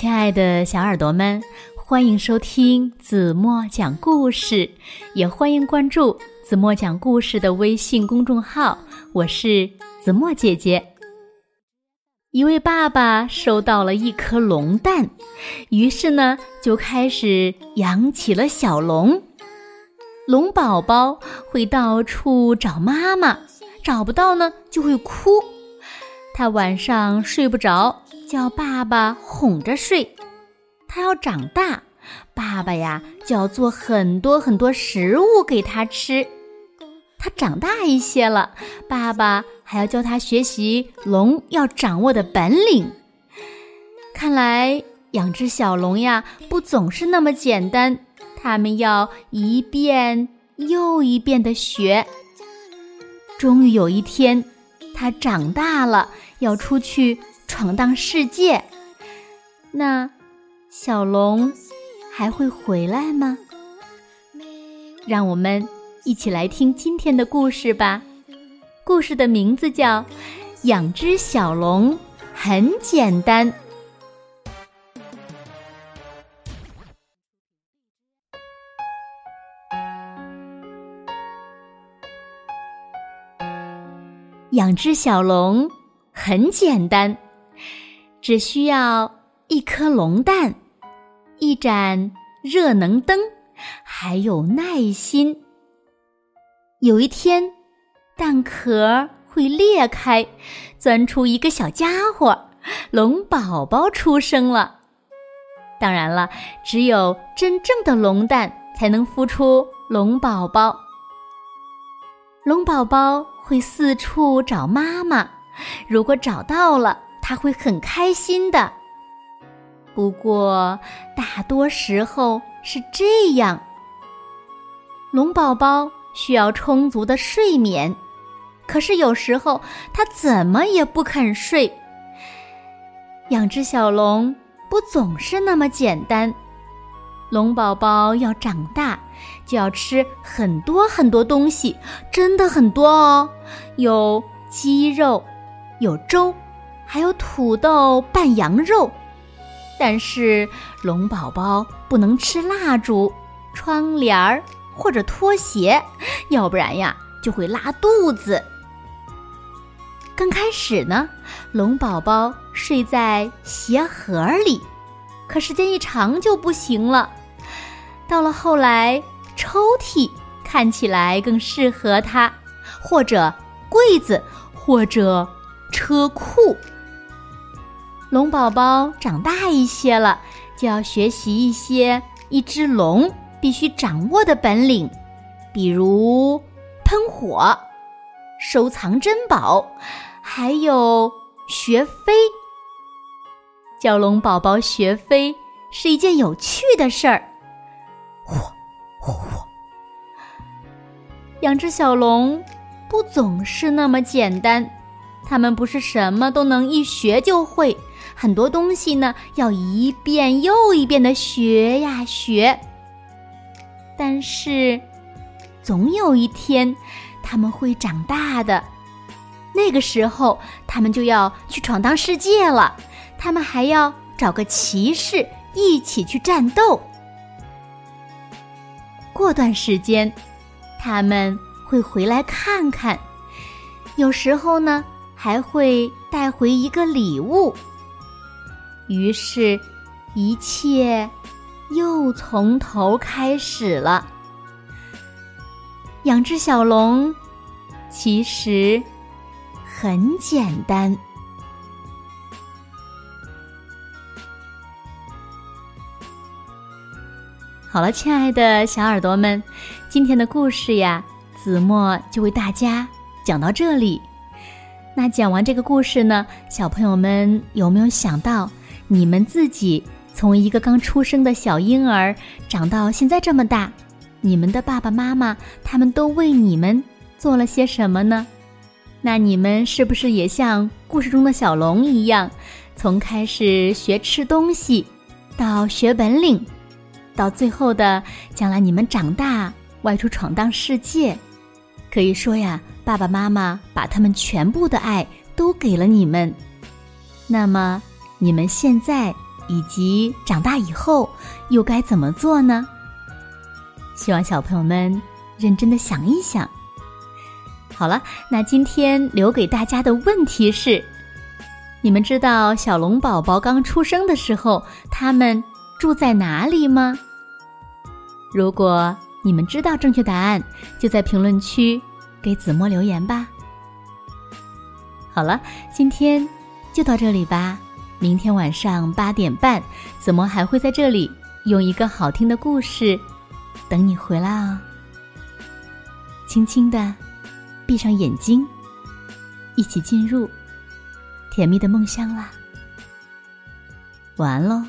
亲爱的小耳朵们，欢迎收听子墨讲故事，也欢迎关注子墨讲故事的微信公众号。我是子墨姐姐。一位爸爸收到了一颗龙蛋，于是呢，就开始养起了小龙。龙宝宝会到处找妈妈，找不到呢，就会哭。他晚上睡不着。叫爸爸哄着睡，他要长大，爸爸呀就要做很多很多食物给他吃。他长大一些了，爸爸还要教他学习龙要掌握的本领。看来养只小龙呀，不总是那么简单，他们要一遍又一遍的学。终于有一天，他长大了，要出去。闯荡世界，那小龙还会回来吗？让我们一起来听今天的故事吧。故事的名字叫《养只小龙很简单》。养只小龙很简单。只需要一颗龙蛋，一盏热能灯，还有耐心。有一天，蛋壳会裂开，钻出一个小家伙，龙宝宝出生了。当然了，只有真正的龙蛋才能孵出龙宝宝。龙宝宝会四处找妈妈，如果找到了。他会很开心的，不过大多时候是这样。龙宝宝需要充足的睡眠，可是有时候他怎么也不肯睡。养只小龙不总是那么简单，龙宝宝要长大就要吃很多很多东西，真的很多哦，有鸡肉，有粥。还有土豆拌羊肉，但是龙宝宝不能吃蜡烛、窗帘儿或者拖鞋，要不然呀就会拉肚子。刚开始呢，龙宝宝睡在鞋盒里，可时间一长就不行了。到了后来，抽屉看起来更适合它，或者柜子，或者车库。龙宝宝长大一些了，就要学习一些一只龙必须掌握的本领，比如喷火、收藏珍宝，还有学飞。教龙宝宝学飞是一件有趣的事儿。嚯嚯嚯！养只小龙不总是那么简单，它们不是什么都能一学就会。很多东西呢，要一遍又一遍的学呀学。但是，总有一天，他们会长大的。那个时候，他们就要去闯荡世界了。他们还要找个骑士一起去战斗。过段时间，他们会回来看看。有时候呢，还会带回一个礼物。于是，一切又从头开始了。养只小龙其实很简单。好了，亲爱的小耳朵们，今天的故事呀，子墨就为大家讲到这里。那讲完这个故事呢，小朋友们有没有想到？你们自己从一个刚出生的小婴儿长到现在这么大，你们的爸爸妈妈他们都为你们做了些什么呢？那你们是不是也像故事中的小龙一样，从开始学吃东西，到学本领，到最后的将来你们长大外出闯荡世界？可以说呀，爸爸妈妈把他们全部的爱都给了你们。那么。你们现在以及长大以后又该怎么做呢？希望小朋友们认真的想一想。好了，那今天留给大家的问题是：你们知道小龙宝宝刚出生的时候，他们住在哪里吗？如果你们知道正确答案，就在评论区给子墨留言吧。好了，今天就到这里吧。明天晚上八点半，怎么还会在这里用一个好听的故事等你回来哦。轻轻的。闭上眼睛，一起进入甜蜜的梦乡啦！晚安喽。